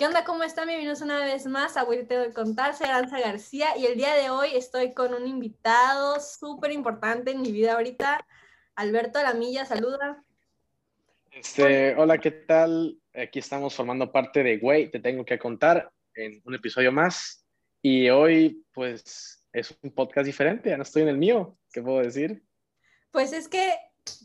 ¿Qué onda? ¿Cómo están? Bienvenidos una vez más a Te de Contar, soy Aranza García y el día de hoy estoy con un invitado súper importante en mi vida ahorita, Alberto Lamilla, saluda. Este, hola, ¿qué tal? Aquí estamos formando parte de Güey, te tengo que contar en un episodio más y hoy pues es un podcast diferente, ya no estoy en el mío, ¿qué puedo decir? Pues es que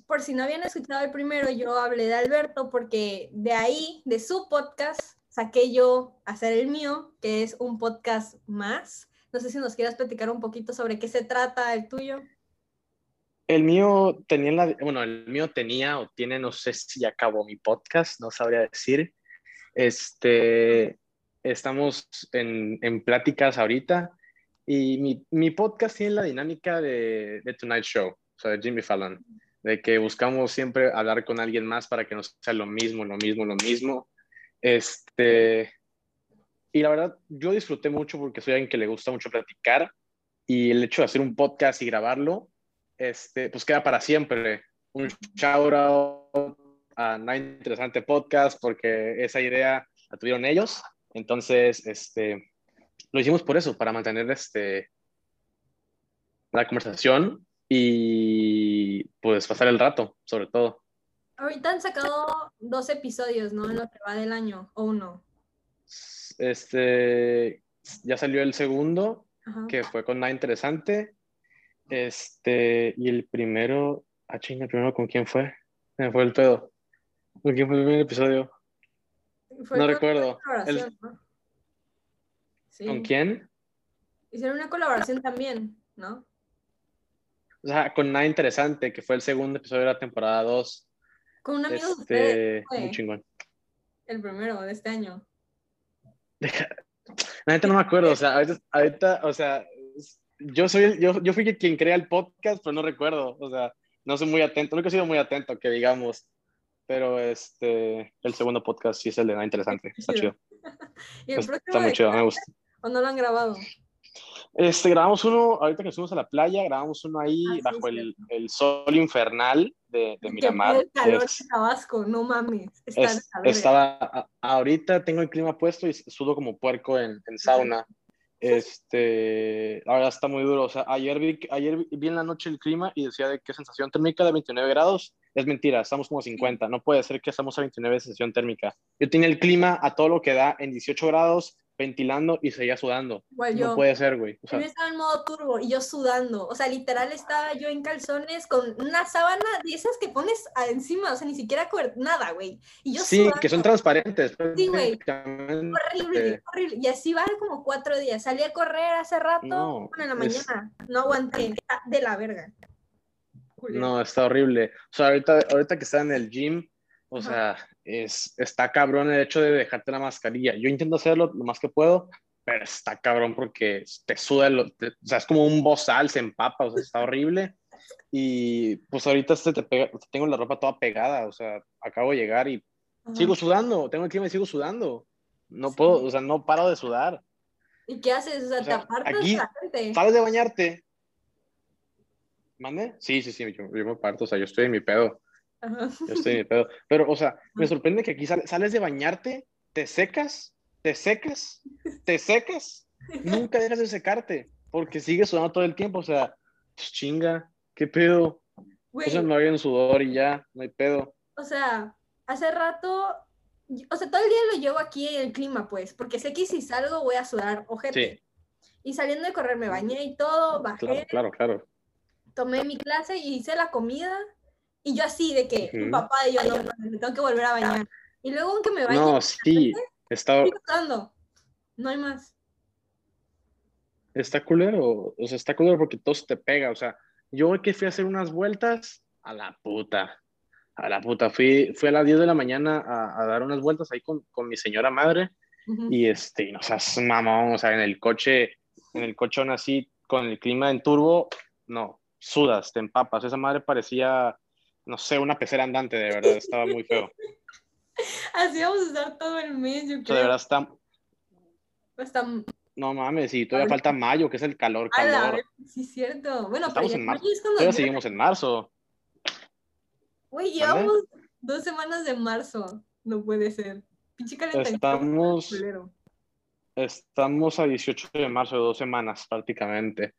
por si no habían escuchado el primero, yo hablé de Alberto porque de ahí, de su podcast, saqué yo hacer el mío, que es un podcast más. No sé si nos quieras platicar un poquito sobre qué se trata el tuyo. El mío tenía, la, bueno, el mío tenía o tiene, no sé si acabó mi podcast, no sabría decir. Este, estamos en, en pláticas ahorita y mi, mi, podcast tiene la dinámica de, de Tonight Show, o sea, de Jimmy Fallon, de que buscamos siempre hablar con alguien más para que no sea lo mismo, lo mismo, lo mismo este, y la verdad, yo disfruté mucho porque soy alguien que le gusta mucho platicar y el hecho de hacer un podcast y grabarlo, este, pues queda para siempre. Un shout out a Nine Interesante Podcast porque esa idea la tuvieron ellos. Entonces, este, lo hicimos por eso, para mantener este, la conversación y pues pasar el rato, sobre todo. Ahorita han sacado dos episodios, ¿no? En lo que va del año, o uno. Este, ya salió el segundo, que fue con nada interesante. Este, y el primero, ah, chinga, el primero con quién fue? Me fue el pedo. ¿Con quién fue el primer episodio? no recuerdo. ¿Con quién? Hicieron una colaboración también, ¿no? O sea, con nada interesante, que fue el segundo episodio de la temporada 2. Con un amigo este, de Muy chingón. El primero de este año. La gente no me acuerdo, o sea, ahorita, o sea, yo soy, yo, yo fui quien crea el podcast, pero no recuerdo, o sea, no soy muy atento, nunca he sido muy atento, que digamos, pero este, el segundo podcast sí es el de nada interesante, está chido. ¿Y el está muy chido, me gusta. ¿O no lo han grabado? Este, grabamos uno, ahorita que fuimos a la playa, grabamos uno ahí ah, bajo el, el, sol infernal de, de Miramar. El calor de Tabasco, no mames. estaba, ahorita tengo el clima puesto y sudo como puerco en, en sauna. Este, ahora está muy duro. O sea, ayer vi, ayer vi en la noche el clima y decía de qué sensación térmica de 29 grados. Es mentira, estamos como 50. No puede ser que estamos a 29 de sensación térmica. Yo tenía el clima a todo lo que da en 18 grados ventilando y seguía sudando. No puede ser, güey. yo estaba en modo turbo y yo sudando. O sea, literal estaba yo en calzones con una sábana de esas que pones encima, o sea, ni siquiera nada, güey. Y yo sí, que son transparentes. Sí, güey. Horrible, horrible. Y así va como cuatro días. Salí a correr hace rato, no, en la mañana. No aguanté, de la verga. No, está horrible. O sea, ahorita, ahorita que está en el gym, o sea, es, está cabrón el hecho de dejarte la mascarilla. Yo intento hacerlo lo más que puedo, pero está cabrón porque te suda, o sea, es como un bozal, se empapa, o sea, está horrible. Y pues ahorita te, te tengo la ropa toda pegada, o sea, acabo de llegar y sigo sudando, tengo el clima y sigo sudando. No puedo, o sea, no paro de sudar. ¿Y qué haces? O sea, te apartas aquí, la gente. Sales de bañarte. ¿Mande? Sí, sí, sí, yo, yo me parto, o sea, yo estoy en mi pedo. Yo estoy pedo. Pero, o sea, me sorprende que aquí sales de bañarte, te secas, te secas, te secas, nunca dejas de secarte, porque sigues sudando todo el tiempo. O sea, pues, chinga, ¿qué pedo? O sea, no hay un sudor y ya, no hay pedo. O sea, hace rato, o sea, todo el día lo llevo aquí en el clima, pues, porque sé que si salgo voy a sudar ojete. Y saliendo de correr me bañé y todo, bajé. Claro, claro, claro. Tomé mi clase y hice la comida y yo así, de que mi papá y yo, no, me tengo que volver a bañar. Y luego aunque me bañe, no, sí, está... No hay más. Está culero, o sea, está culero porque todo se te pega, o sea, yo que fui a hacer unas vueltas, a la puta, a la puta, fui, fui a las 10 de la mañana a, dar unas vueltas ahí con, con mi señora madre, y este, no seas mamón, o sea, en el coche, en el cochón así, con el clima en turbo, no, sudas, te empapas, esa madre parecía no sé, una pecera andante, de verdad, estaba muy feo. Así vamos a estar todo el mes, yo creo. de verdad está... está... No mames, y todavía falta mayo, que es el calor, calor. sí, cierto. Bueno, Estamos pero en marzo. Todavía seguimos en marzo. Güey, llevamos dos semanas de marzo. No puede ser. Pinche calentamiento Estamos, estamos a 18 de marzo, dos semanas prácticamente.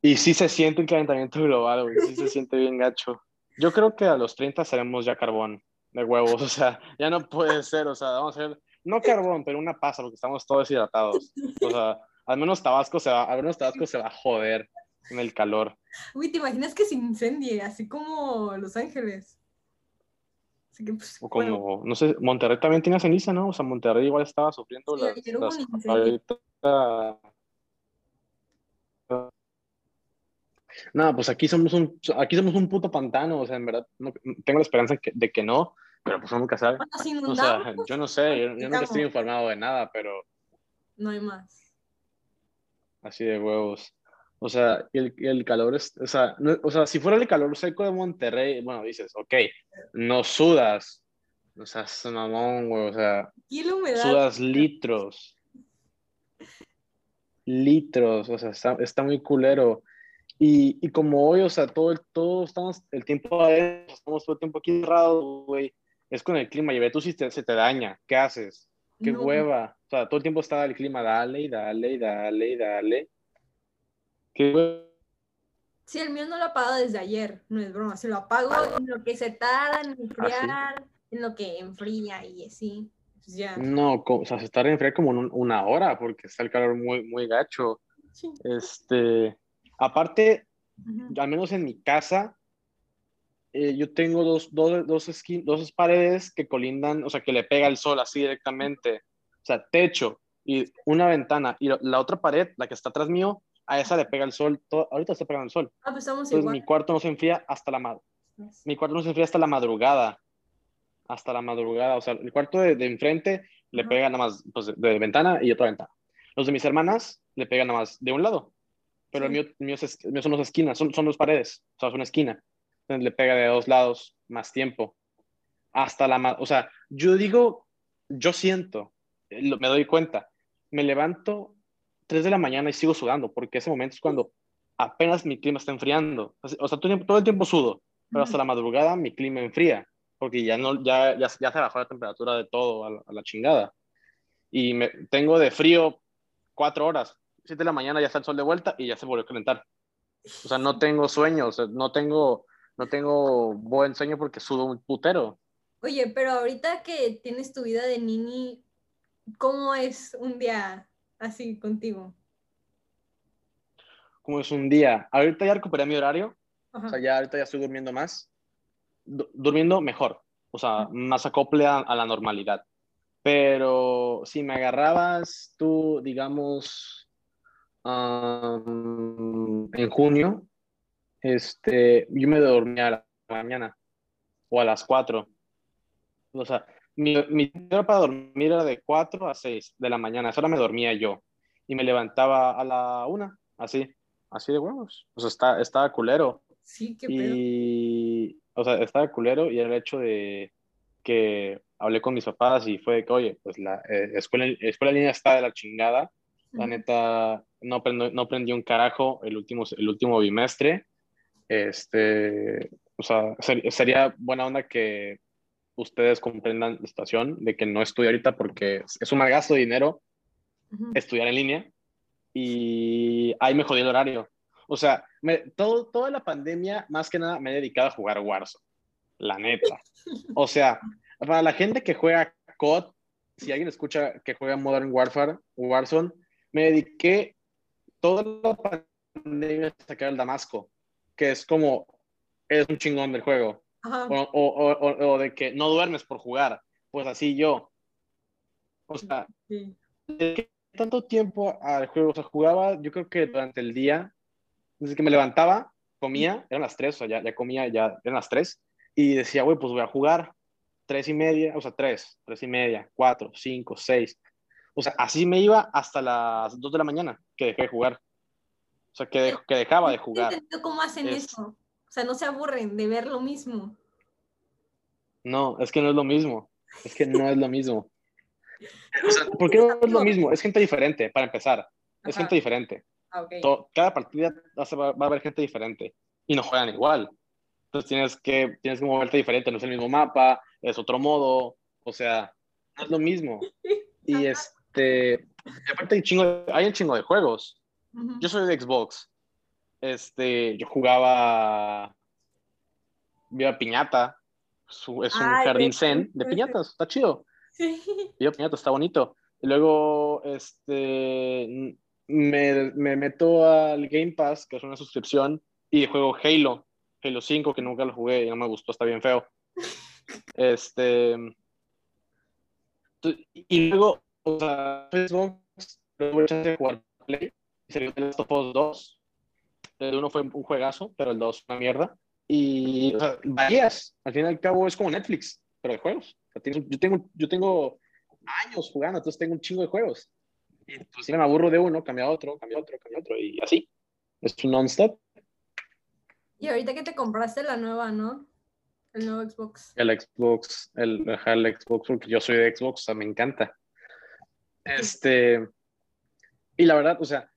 Y sí se siente un calentamiento global, güey. Sí se siente bien gacho. Yo creo que a los 30 seremos ya carbón de huevos. O sea, ya no puede ser. O sea, vamos a hacer, no carbón, pero una pasa porque estamos todos deshidratados. O sea, al menos Tabasco se va, al menos Tabasco se va a joder en el calor. Uy, ¿te imaginas que se incendie, así como Los Ángeles? Así que, pues, O bueno, como, no sé, Monterrey también tiene ceniza, ¿no? O sea, Monterrey igual estaba sufriendo Sí, las, las- ahorita- No, pues aquí somos un, aquí somos un puto pantano, o sea, en verdad, no- tengo la esperanza que- de que no, pero pues nunca sabe. O sea, yo no sé, yo, yo nunca estoy informado de nada, pero no hay más. así de huevos. O sea, el, el calor es, o sea, no- o sea, si fuera el calor seco de Monterrey, bueno, dices, ok, no sudas, o sea, es mamón, güey, o sea, Y la humedad. sudas litros. Litros, o sea, está, está muy culero. Y, y como hoy, o sea, todo, el- todo estamos el tiempo adentro, estamos todo el tiempo aquí cerrados, güey. Es con el clima, y ve tú si te- se te daña, ¿qué haces? Qué No. hueva. O sea, todo el tiempo está el clima, dale y dale y dale y dale. Qué hueva. Sí, el mío no lo apago desde ayer, no es broma. Se lo apago en lo que se tarda en enfriar, en lo que enfría y así. Pues ya. No, o sea, se está a enfriar como en un- una hora porque está el calor muy, muy gacho. Sí. Este, aparte, al menos en mi casa, eh, yo tengo dos, dos, dos, esquin- dos paredes que colindan, o sea, que le pega el sol así directamente. O sea, techo y una ventana. Y la otra pared, la que está atrás mío, a esa le pega el sol. todo- ahorita está pegando el sol. Ah, pues estamos Entonces igual. mi cuarto no se enfría hasta la ma- mi cuarto no se enfría hasta la madrugada. Hasta la madrugada. O sea, el cuarto de, de enfrente le pega nada más pues, de, de ventana y otra ventana. Los de mis hermanas le pegan nada más de un lado. Pero el, mío, el mío es- el mío son dos esquinas, son, son dos paredes. O sea, es una esquina. Entonces le pega de dos lados más tiempo. Hasta la... O sea, yo digo, yo siento, eh, me doy cuenta. Me levanto 3 de la mañana y sigo sudando, porque ese momento es cuando apenas mi clima está enfriando. O sea, todo el tiempo, todo el tiempo sudo, pero hasta la madrugada mi clima enfría, porque ya, no, ya, ya, ya se bajó la temperatura de todo a la, a la chingada. Y me, tengo de frío cuatro horas, 7 de la mañana ya está el sol de vuelta y ya se volvió a calentar. O sea, no tengo sueño, o sea, no tengo, no tengo buen sueño porque sudo un putero. Oye, pero ahorita que tienes tu vida de nini, ¿cómo es un día así contigo? Como es un día. Ahorita ya recuperé mi horario, Ajá. O sea, ya ahorita ya estoy durmiendo más. Du- durmiendo mejor. O sea, más acople a, a la normalidad. Pero si me agarrabas tú, digamos, en junio, este, yo me dormía a la mañana o a las 4. O sea, mi, mi hora para dormir era de 4 a 6 de la mañana. Esa hora me dormía yo. Y me levantaba a la 1, así, así de huevos. O sea, está, estaba culero. Sí, qué pedo. Y, o sea, estaba culero y el hecho de que hablé con mis papás y fue de que, oye, pues la eh, escuela, escuela en línea está de la chingada. La neta, no aprendí, no aprendí un carajo el último, el último bimestre. Este, o sea, ser- sería buena onda que ustedes comprendan la situación de que no estudio ahorita porque es- un mal gasto de dinero estudiar en línea y ahí me jodí el horario. O sea, me, todo, toda la pandemia, más que nada, me he dedicado a jugar Warzone. La neta. O sea, para la gente que juega COD, si alguien escucha que juega Modern Warfare, Warzone, me dediqué toda la pandemia a sacar el Damasco, que es como, es un chingón del juego. O, o, o, o- de que no duermes por jugar. Pues así yo. O sea, Sí. dediqué tanto tiempo al juego, o sea, jugaba, yo creo que durante el día, desde que me levantaba, comía, eran las 3, o sea, ya, ya comía, ya eran las 3, y decía, güey, pues voy a jugar, 3 y media, o sea, 3, 3 y media, 4, 5, 6, o sea, así me iba hasta las 2 de la mañana, que dejé de jugar, o sea, que, de- que dejaba de No jugar. entiendo cómo hacen Es- eso. O sea, no se aburren de ver lo mismo. No, es que no es lo mismo, es que no es lo mismo. O sea, ¿por qué no es lo mismo? Es gente diferente, para empezar, es Ajá. gente diferente. Ah, ok. to- cada partida va a, haber gente diferente y no juegan igual. Entonces tienes que, tienes que moverte diferente, no es el mismo mapa, es otro modo, o sea, es lo mismo. Y este, aparte hay, chingo, hay un chingo de juegos. Yo soy de Xbox. Este, yo jugaba Viva Piñata. Es un jardín zen de piñatas, está chido. Sí. Viva Piñata, está bonito. Y luego, este, me, me, meto al Game Pass, que es una suscripción, y juego Halo, Halo 5, que nunca lo jugué y no me gustó, está bien feo. Este, y luego, o sea, Facebook, luego chance de jugar Play, y salió The Last of Us 2. El uno fue un juegazo, pero el 2 una mierda. Y, o sea, varías. Al fin y al cabo es como Netflix, pero de juegos. yo, tengo, yo tengo años jugando, entonces tengo un chingo de juegos. Y si me aburro de uno, cambia otro, cambia otro, cambia otro, y así. Es un non-stop. Y ahorita que te compraste la nueva, ¿no? El nuevo Xbox. El Xbox, el, el Xbox, porque yo soy de Xbox, o sea, me encanta. Este, y la verdad, o sea,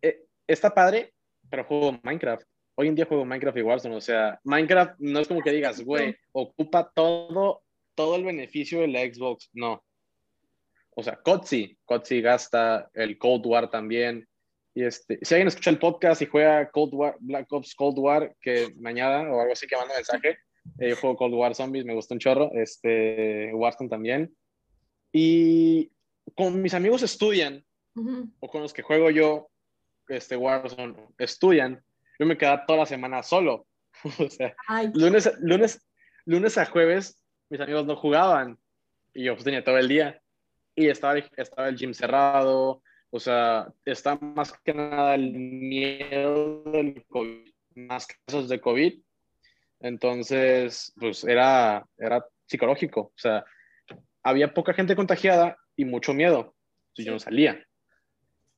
eh, está padre, pero juego Minecraft. Hoy en día juego Minecraft y Warzone, o sea, Minecraft no es como que digas, güey, ocupa todo, todo el beneficio de la Xbox, no. O sea, Kotzi, Kotzi gasta el Cold War también. Y este, si alguien escucha el podcast y juega Cold War, Black Ops Cold War, que mañana o algo así que manda mensaje, eh, yo juego Cold War Zombies, me gusta un chorro. Este, Warzone también. Y con mis amigos estudian, o con los que juego yo, este Warzone, estudian, yo me quedaba toda la semana solo. o sea, lunes, lunes, lunes a jueves, mis amigos no jugaban. Y yo pues, tenía todo el día. Y estaba, estaba el gym cerrado. O sea, está más que nada el miedo del COVID, más casos de COVID entonces, pues era, era psicológico. O sea, había poca gente contagiada y mucho miedo. Si yo no salía.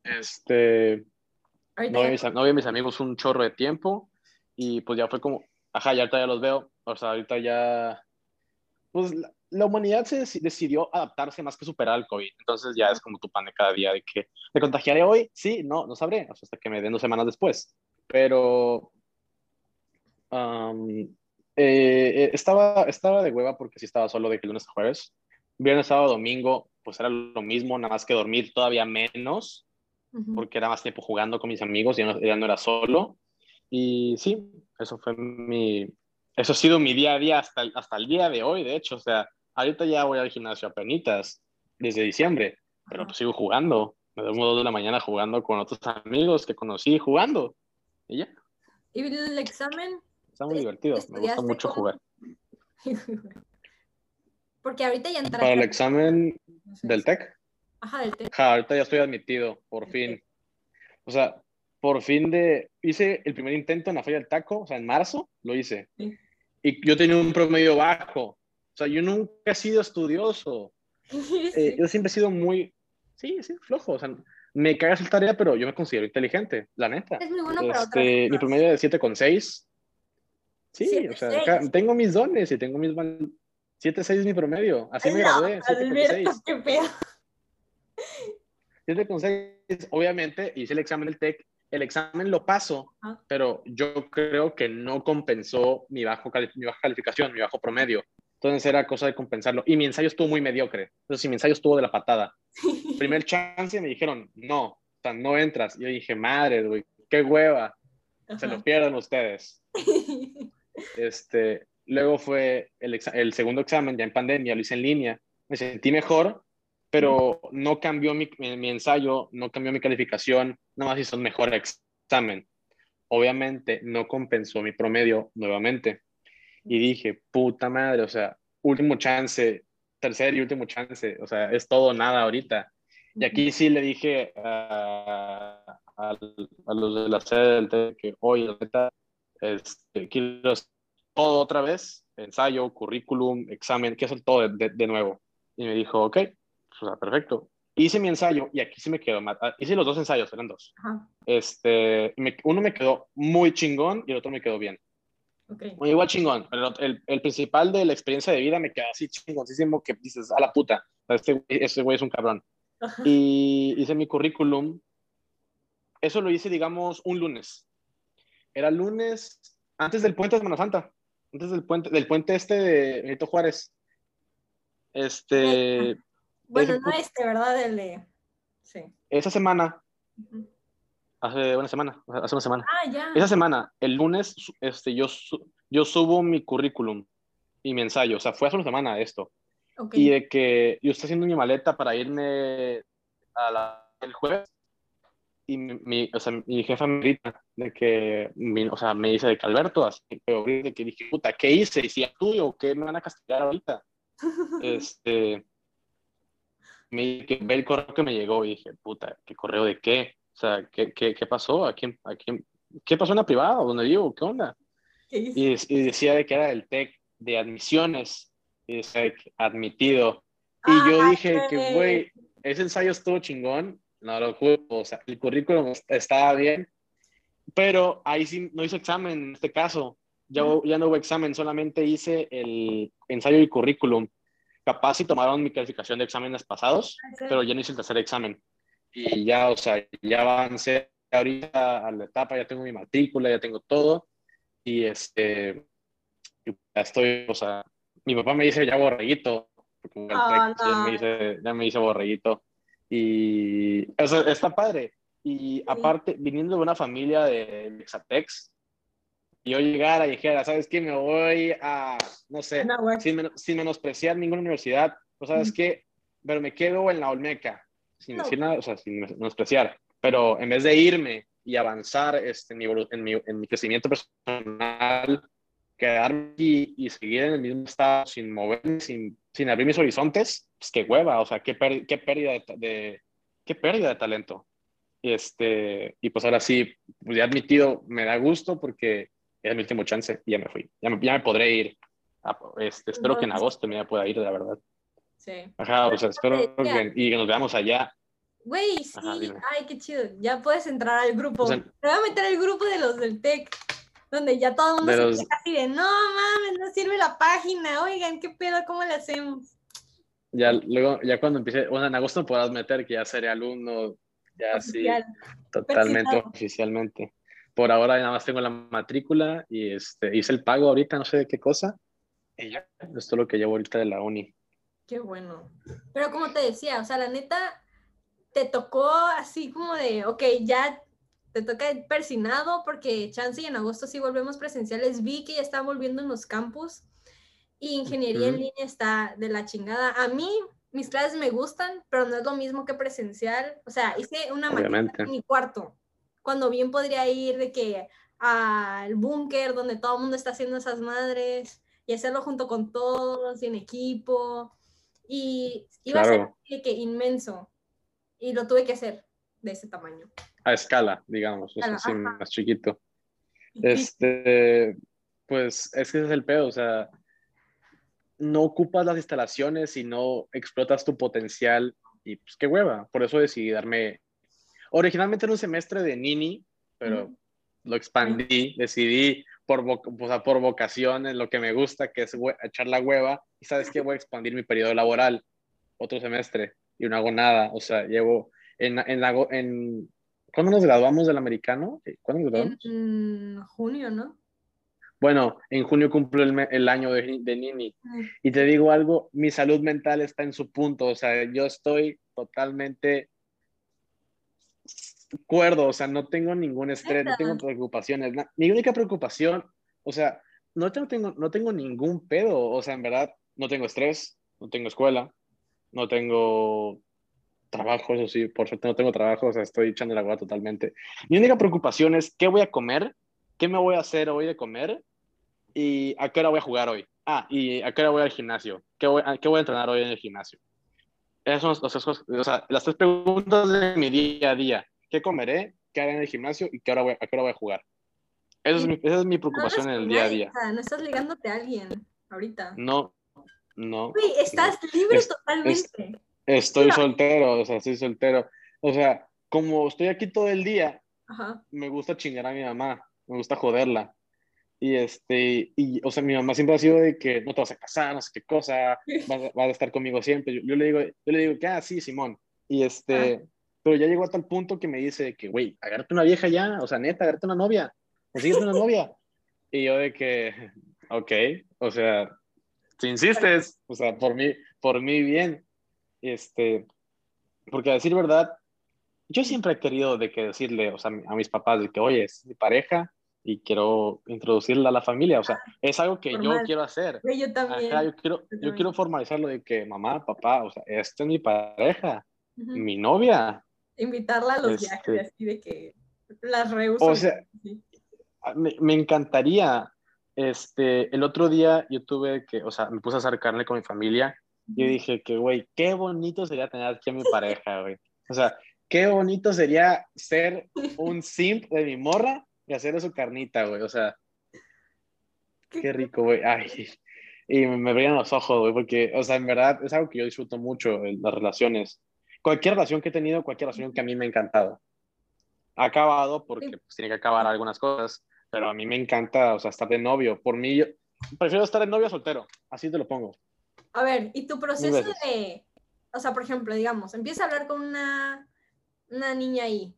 Este, no vi, mis, no mis amigos un chorro de tiempo y pues ya fue como, ajá, ya ahorita ya los veo. O sea, ahorita ya, pues la, humanidad se decidió adaptarse más que superar el COVID. Entonces ya es como tu pan de cada día de que, ¿me contagiaré hoy? Sí, no, no sabré, hasta que me den dos semanas después. Pero eh, eh, estaba, estaba de hueva porque sí estaba solo de que lunes a jueves. Viernes, sábado, domingo, pues era lo mismo, nada más que dormir todavía menos, porque era más tiempo jugando con mis amigos, ya no, ya no era solo. Y sí, eso fue mi, eso ha sido mi día a día hasta, hasta el día de hoy, de hecho, o sea, ahorita ya voy al gimnasio a penitas, desde diciembre, pero pues sigo jugando, me duermo dos de la mañana jugando con otros amigos que conocí jugando, y ya. ¿Y el examen? Está muy divertido, me gusta mucho jugar. Porque ahorita ya entraste. Para el examen del TEC. Ajá, del TEC. ahorita ya estoy admitido, por fin. O sea, por fin de. Hice el primer intento en la falla del taco, o sea, en marzo lo hice. Y yo tenía un promedio bajo. O sea, yo nunca he sido estudioso. Eh, yo siempre he sido muy. Sí, sí, flojo. O sea, me cagas el tarea, pero yo me considero inteligente, la neta. Es muy bueno para este, Mi promedio de 7,6 Sí, o sea, tengo mis dones y tengo mis... 7-6 es mi promedio. Así me gradué. 7,6. qué pedo. 7,6. Obviamente hice el examen del TEC. El examen lo paso, ah. pero yo creo que no compensó mi, bajo mi baja calificación, mi bajo promedio. Entonces era cosa de compensarlo. Y mi ensayo estuvo muy mediocre. Entonces, mi ensayo estuvo de la patada. Primer chance me dijeron, no, o sea, no entras. Y yo dije, madre, güey, qué hueva. Se lo pierden ustedes. Este, luego fue el, el, segundo examen, ya en pandemia, lo hice en línea. Me sentí mejor, pero no cambió mi, mi, ensayo, no cambió mi calificación, nada más hizo un mejor examen. Obviamente no compensó mi promedio nuevamente. Y dije, puta madre, o sea, último chance, tercer y último chance, o sea, es todo nada ahorita. Y aquí sí le dije a, a, los de la sede del TEC que, oye, ahorita este, quiero todo otra vez, ensayo, currículum, examen, quiero hacer todo de, de, nuevo. Y me dijo, ok, pues, perfecto. Hice mi ensayo y aquí sí me quedó, ah, hice los dos ensayos, eran dos. Este, uno me quedó muy chingón y el otro me quedó bien. Okay. Igual chingón, pero el, el, principal de la experiencia de vida me quedó así chingoncísimo que dices, a la puta, este, este güey es un cabrón. Y hice mi currículum. Eso lo hice, digamos, un lunes. Era lunes antes del puente de Semana Santa, antes del puente, del puente este de Benito Juárez. Este, Bueno, no este, ¿verdad? El de... Sí. Esa semana, hace una semana, hace una semana. Ah, ya. Esa semana, el lunes, este, yo, yo subo mi currículum y mi ensayo. O sea, fue hace una semana esto. Y de que yo estoy haciendo mi maleta para irme a la, el jueves. Y mi, o sea, mi jefa me grita de que, mi- o sea, me dice de que Alberto, así, pero de que dije, puta, ¿qué hice? ¿Y si tuyo? ¿Qué me van a castigar ahorita? este, me dice que ve el correo que me llegó y dije, puta, ¿qué correo de qué? O sea, ¿qué, qué, qué pasó? ¿A quién, a quién, ¿Qué pasó en la privada? ¿Dónde vivo? ¿Qué onda? ¿Qué? Y, y decía de que era del TEC de admisiones, y decía de que admitido. Y yo Ay, dije que, güey, ese ensayo estuvo chingón, no lo juro, o sea, el currículum estaba bien, pero ahí sí no hice examen en este caso, ya, ya no hubo examen, solamente hice el ensayo y currículum. Capaz si tomaron mi calificación de exámenes pasados, pero ya no hice el tercer examen. Y ya, o sea, ya avancé ahorita a la etapa, ya tengo mi matrícula, ya tengo todo. Y este, ya estoy, o sea, mi papá me dice ya borreguito, porque el Ah, Tex ya, no. me dice, ya me dice borreguito. Y, o sea, está padre. Y aparte, viniendo de una familia de Exatex, y yo llegara y dijera, ¿sabes qué? Me voy a, no sé, No, sin, men- sin menospreciar ninguna universidad, o sabes Mm. qué, pero me quedo en la Olmeca, sin No. decir nada, o sea, sin menospreciar, pero en vez de irme y avanzar este, en, mi, en, mi, en mi crecimiento personal, quedarme aquí y seguir en el mismo estado sin moverme, sin, sin abrir mis horizontes, pues qué hueva, o sea, qué, qué pérdida de, de- qué pérdida de talento. Y, este, y pues ahora sí, pues ya admitido, me da gusto porque es mi último chance y ya me fui. Ya me, ya me podré ir. A- este, espero que en agosto me pueda ir, la verdad. Sí. Ajá, o sea, espero que, y que nos veamos allá. Güey, sí. Ajá. Ay, qué chido. Ya puedes entrar al grupo. O sea- Te voy a meter al grupo de los del TEC, donde ya todo el mundo De se los- queja así de, no mames, no sirve la página. Oigan, ¿qué pedo? ¿Cómo le hacemos? Ya luego, ya cuando empiece, bueno, en agosto podrás meter que ya seré alumno, ya sí, Oficial. totalmente Perfecto. oficialmente. Por ahora nada más tengo la matrícula y este, hice el pago ahorita, no sé de qué cosa. Y ya, esto es lo que llevo ahorita de la uni. Qué bueno. Pero como te decía, o sea, la neta, te tocó así como de, ok, ya te toca el persinado porque chance y en agosto sí volvemos presenciales. Vi que ya están volviendo en los campus y ingeniería en línea está de la chingada. A mí mis clases me gustan, pero no es lo mismo que presencial. O sea, hice una maqueta en mi cuarto, cuando bien podría ir de que al búnker donde todo el mundo está haciendo esas madres y hacerlo junto con todos y en equipo. Y iba a ser Claro. que inmenso. Y lo tuve que hacer de ese tamaño. A escala, digamos, o sea, más chiquito. Este, pues es que ese es el pedo, o sea, no ocupas las instalaciones y no explotas tu potencial y pues qué hueva. Por eso decidí darme, originalmente era un semestre de Nini, pero Ujú. lo expandí, decidí por, o sea, por vocaciones, lo que me gusta, que es echar la hueva, y sabes que voy a expandir mi periodo laboral, otro semestre, y no hago nada, o sea, llevo en, en, ago- en ¿cuándo nos graduamos del americano? ¿Cuándo nos graduamos? en junio, ¿no? Bueno, en junio cumplo el, el año de, de Nini. Mm. Y te digo algo, mi salud mental está en su punto. O sea, yo estoy totalmente cuerdo. O sea, no tengo ningún estrés, no tengo preocupaciones. Mi única preocupación, o sea, no tengo, tengo- no tengo ningún pedo. O sea, en verdad, no tengo estrés, no tengo escuela, no tengo trabajo, eso sí, por suerte no tengo trabajo, o sea, estoy echando la agua totalmente. Mi única preocupación es qué voy a comer, qué me voy a hacer hoy de comer y a qué hora voy a jugar hoy. Ah, y a qué hora voy al gimnasio, qué voy, a, qué voy a entrenar hoy en el gimnasio. Esas son las, las cosas- o sea, las tres preguntas de mi día a día. ¿Qué comeré? ¿Qué haré en el gimnasio? ¿Y qué hora voy, a qué hora voy a jugar? Esa es mi, esa es mi No preocupación en hablas el día a día. no estás ligándote a alguien ahorita. No, no. Güey, estás libre Es- totalmente. Estoy soltero, o sea, estoy soltero. O sea, como estoy aquí todo el día, Ajá. me gusta chingar a mi mamá, me gusta joderla. Y este, y, o sea, mi mamá siempre ha sido de que no te vas a casar, no sé qué cosa, vas, a- vas a estar conmigo siempre. Yo, yo le digo, yo le digo que, ah, sí, Simón. Y este, pero ya llegó a tal punto que me dice que, güey, agárrate una vieja ya, o sea, neta, agárrate una novia, consíguete una novia. Y yo de que, ok, o sea, si insistes, o sea, por mí, por mí bien. Este, porque a decir verdad, yo siempre he querido de que decirle, o sea, a mis papás de que, oye, es mi pareja y quiero introducirla a la familia, o sea, es algo que yo quiero hacer. Yo también. yo, quiero, yo, quiero formalizarlo de que mamá, papá, o sea, esta es mi pareja, mi novia. Invitarla a los viajes, este así de que las rehuso. O sea, me, me, encantaría, este, el otro día yo tuve que, o sea, me puse a acercarle con mi familia y dije que, güey, qué bonito sería tener aquí a mi pareja, güey. O sea, qué bonito sería ser un simp de mi morra y hacer su carnita, güey. O sea, qué rico, güey. Ay, y me brillan los ojos, güey, porque, o sea, en verdad es algo que yo disfruto mucho, las relaciones. Cualquier relación que he tenido, cualquier relación que a mí me ha encantado. Ha acabado porque pues, tiene que acabar algunas cosas, pero a mí me encanta, o sea, estar de novio. Por mí, yo prefiero estar de novio soltero, así te lo pongo. A ver, ¿y tu proceso de, o sea, por ejemplo, digamos, empieza a hablar con una, una niña ahí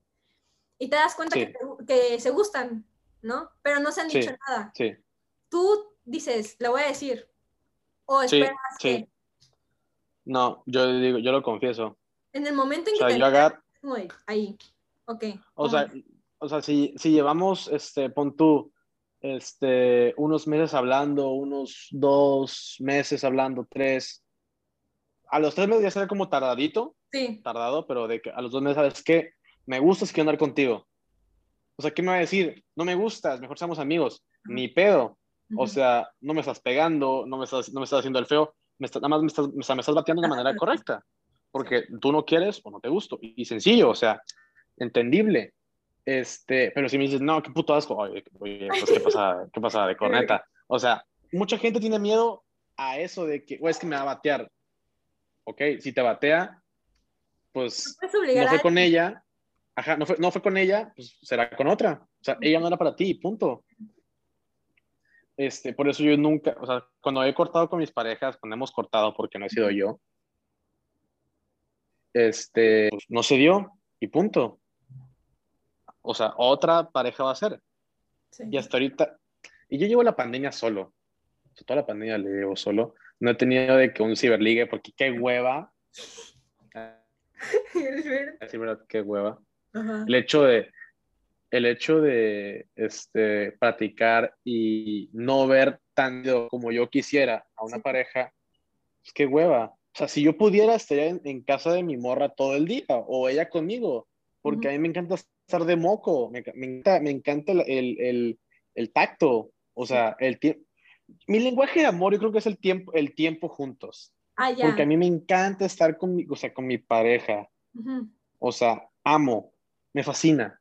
y te das cuenta que, se gustan, ¿no? Pero no se han dicho nada. Sí. Tú dices, le voy a decir, o esperas que... No, yo digo, yo lo confieso. En el momento en que te yo agar... ahí, ok. O sea, o sea si, si llevamos, este, pon tú, este, unos meses hablando, unos dos meses hablando, tres. A los tres meses ya será como tardadito. Sí. Tardado, pero de que a los dos meses, ¿sabes qué? Me gustas, quiero andar contigo. O sea, ¿qué me va a decir? No me gustas, mejor seamos amigos. Ni pedo. O sea, no me estás pegando, no me estás, no me estás haciendo el feo. Me nada más me estás, me estás bateando de manera correcta. Porque tú no quieres o no te gusto. y sencillo, o sea, entendible. Este, pero si me dices, no, qué puto asco, oye, pues, ¿qué pasa, qué pasa de corneta? O sea, mucha gente tiene miedo a eso de que, o es que me va a batear. Ok, si te batea, pues no, fue con ella, ajá, no fue, no fue con ella, pues será con otra. O sea, ella no era para ti, punto. Este, por eso yo nunca, o sea, cuando he cortado con mis parejas, cuando hemos cortado porque no he sido yo, este, pues, no se dio y punto o sea, otra pareja va a ser. Y hasta ahorita, y yo llevo la pandemia solo, toda la pandemia le llevo solo, no he tenido de que un ciberligue, porque qué hueva. Decir verdad, qué hueva. El hecho de, el hecho de este, practicar y no ver tanto como yo quisiera a una pareja, es pues, qué hueva. O sea, si yo pudiera, estaría en, casa de mi morra todo el día, o ella conmigo, porque a mí me encanta estar de moco, me, encanta, me encanta el, el, el, tacto, o sea, el tiempo. Mi lenguaje de amor yo creo que es el tiempo, el tiempo juntos. Ah, ya. Porque a mí me encanta estar con mi, o sea, con mi pareja. O sea, amo, me fascina.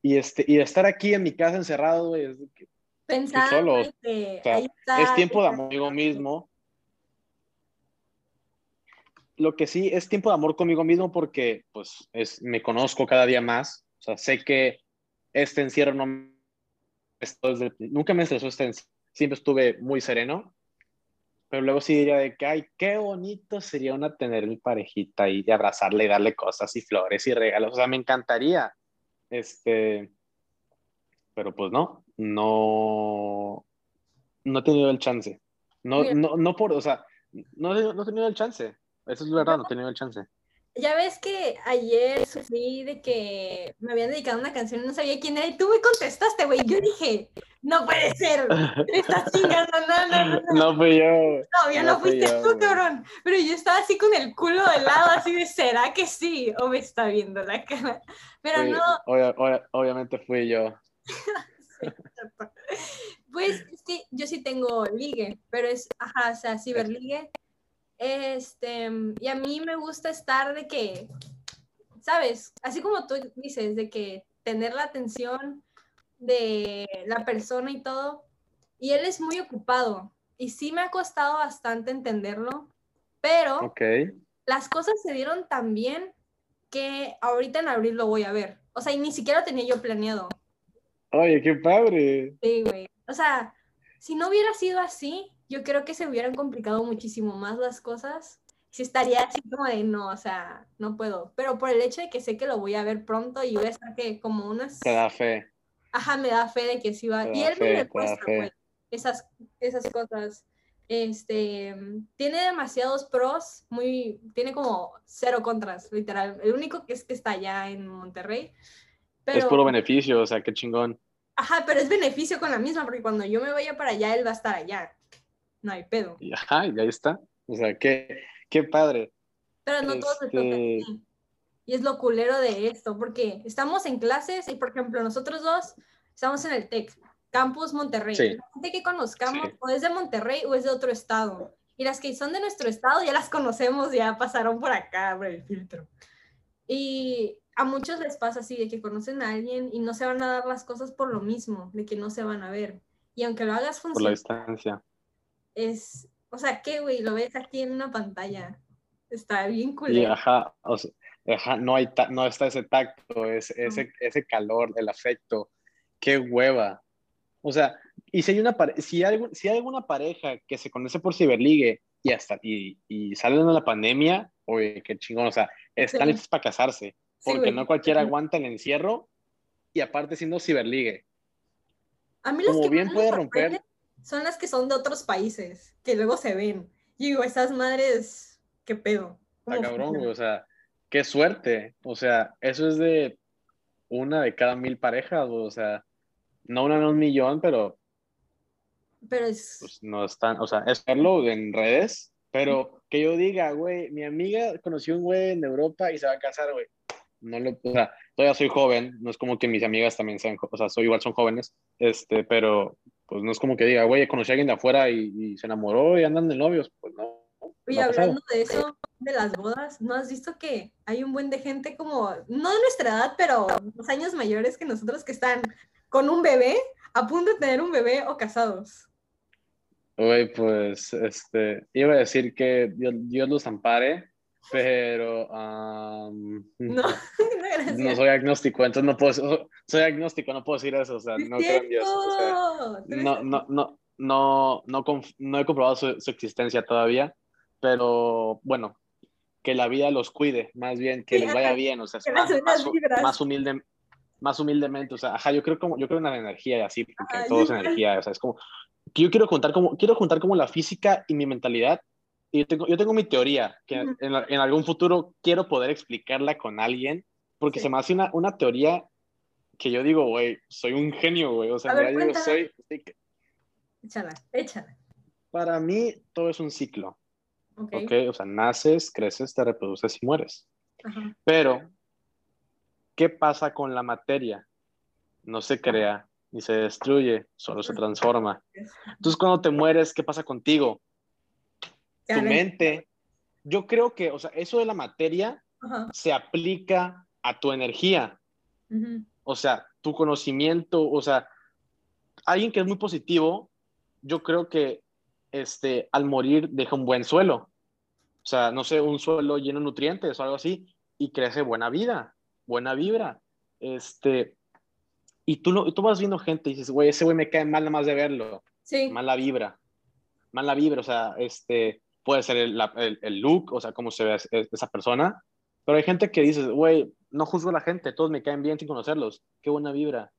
Y, este, y estar aquí en mi casa encerrado, es, solo, es tiempo de amor conmigo mismo. Lo que sí es tiempo de amor conmigo mismo porque pues es, me conozco cada día más o sea, sé que este encierro no nunca me estresó este encierro. Siempre estuve muy sereno. Pero luego sí diría de que, ay, qué bonito sería una tener mi parejita y abrazarle y darle cosas y flores y regalos. O sea, me encantaría. Este, pero pues no, no, no he tenido el chance. No, no, no por, o sea, no, no he tenido el chance. Eso es verdad, no he tenido el chance ya ves que ayer sufrí de que me habían dedicado una canción y no sabía quién era y tú me contestaste, güey. Yo dije, no puede ser, estás chingando, no, no, no. No, fui yo. No, ya no, fuiste tú, cabrón. Pero yo estaba así con el culo de lado, así de, ¿será que sí? O me está viendo la cara. Pero no. obviamente fui yo. pues sí, yo sí tengo ligue, pero es, ajá, o sea, ciberligue este, y a mí me gusta estar de que, ¿sabes? Así como tú dices, de que tener la atención de la persona y todo. Y él es muy ocupado. Y sí me ha costado bastante entenderlo, pero las cosas se dieron tan bien que ahorita en abril lo voy a ver. O sea, y ni siquiera tenía yo planeado. Oye, qué padre. Sí, güey. O sea, si no hubiera sido así, yo creo que se hubieran complicado muchísimo más las cosas. Si estaría así como de no, o sea, no puedo. Pero por el hecho de que sé que lo voy a ver pronto y voy a estar que como unas. Te da fe. Ajá, me da fe de que sí va. y él me demuestra, pues, esas, esas cosas. Este, tiene demasiados pros, muy, tiene como cero contras, literal. El único que es que está allá en Monterrey. es puro beneficio, o sea, qué chingón. Ajá, pero es beneficio con la misma, porque cuando yo me vaya para allá, él va a estar allá. No hay pedo. Y, ajá, y ahí está. O sea, qué, qué padre. Pero no todos les toca este así. Y es lo culero de esto, porque estamos en clases y, por ejemplo, nosotros dos estamos en el TEC, Campus Monterrey. La gente que conozcamos o es de Monterrey o es de otro estado. Y las que son de nuestro estado ya las conocemos, ya pasaron por acá, por el filtro. Y a muchos les pasa así, de que conocen a alguien y no se van a dar las cosas por lo mismo, de que no se van a ver. Y aunque lo hagas funcionar. Por la distancia. Es, o sea, ¿qué, güey? Lo ves aquí en una pantalla. Está bien culero. Y ajá, o sea, ajá no, hay no está ese tacto, ese, ese, ese calor, el afecto. Qué hueva. O sea, y si hay, una si hay, si hay alguna pareja que se conoce por ciberligue y hasta y, y salen de la pandemia, oye, qué chingón, o sea, están listos para casarse, porque no cualquiera aguanta el encierro y aparte siendo ciberligue. A mí los Como que bien puede romper son las que son de otros países, que luego se ven. Y digo, esas madres, qué pedo. Está cabrón, güey, o sea, qué suerte. O sea, eso es de una de cada mil parejas, o sea, no una en un millón, pero. Pero es. Pues no están, o sea, es verlo en redes, pero que yo diga, güey, mi amiga conoció un güey en Europa y se va a casar, güey. No lo, o sea, todavía soy joven, no es como que mis amigas también sean, o sea, soy igual son jóvenes, este, pero pues no es como que diga, güey, conocí a alguien de afuera y, se enamoró y andan de novios, pues no. Oye, hablando de eso, de las bodas, ¿no has visto que hay un buen de gente como, no de nuestra edad, pero dos años mayores que nosotros que están con un bebé, a punto de tener un bebé o casados? Güey, pues, este, iba a decir que Dios, Dios los ampare, pero no, no, soy agnóstico, entonces no puedo, soy agnóstico, no puedo decir eso, o sea, no creo en Dios. no, no, no, no, no, he comprobado su, existencia todavía, pero bueno, que la vida los cuide, más bien, que les vaya bien, o sea, más, más, humilde, más humildemente, o sea, ajá, yo creo como, yo creo en la energía y así, porque todo es energía, o sea, es como, yo quiero juntar como, quiero juntar como la física y mi mentalidad y yo tengo, yo tengo mi teoría, que en, en, algún futuro quiero poder explicarla con alguien, porque se me hace una, una teoría que yo digo, güey, soy un genio, güey. O sea, ver, yo soy... Échala, échala. Para mí, todo es un ciclo. Ok. O sea, naces, creces, te reproduces y mueres. Ajá. Pero, ¿qué pasa con la materia? No se crea ni se destruye, solo se transforma. Entonces, cuando te mueres, ¿qué pasa contigo? Tu mente. Yo creo que, o sea, eso de la materia se aplica a tu energía. O sea, tu conocimiento, o sea, alguien que es muy positivo, yo creo que este, al morir deja un buen suelo. O sea, no sé, un suelo lleno de nutrientes o algo así, y crece buena vida, buena vibra. Este, y tú, lo, tú vas viendo gente y dices, güey, ese güey me cae mal nada más de verlo. Sí. Mala vibra. Mala vibra, o sea, este, puede ser el, el, look, o sea, cómo se ve esa persona, pero hay gente que dice, güey, no juzgo a la gente, todos me caen bien sin conocerlos, qué buena vibra.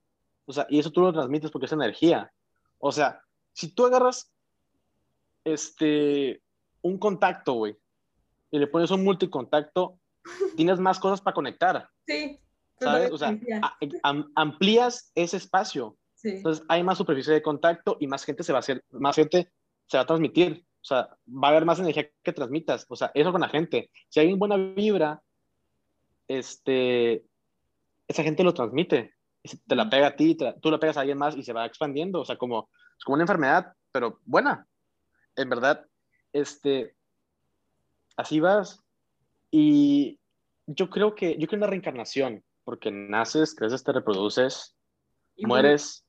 O sea, y eso tú lo transmites porque es energía. O sea, si tú agarras este, un contacto, güey, y le pones un multicontacto, tienes más cosas para conectar. Sí. ¿Sabes? O sea, amplías ese espacio. Sí. Entonces hay más superficie de contacto y más gente se va a hacer, más gente se va a transmitir. O sea, va a haber más energía que transmitas. O sea, eso con la gente. Si hay una buena vibra, este, esa gente lo transmite. Te la pega a ti, tú la pegas a alguien más y se va expandiendo. O sea, como, es como una enfermedad, pero buena. En verdad, este, así vas. Y yo creo que, yo creo en la reencarnación, porque naces, creces, te reproduces, mueres,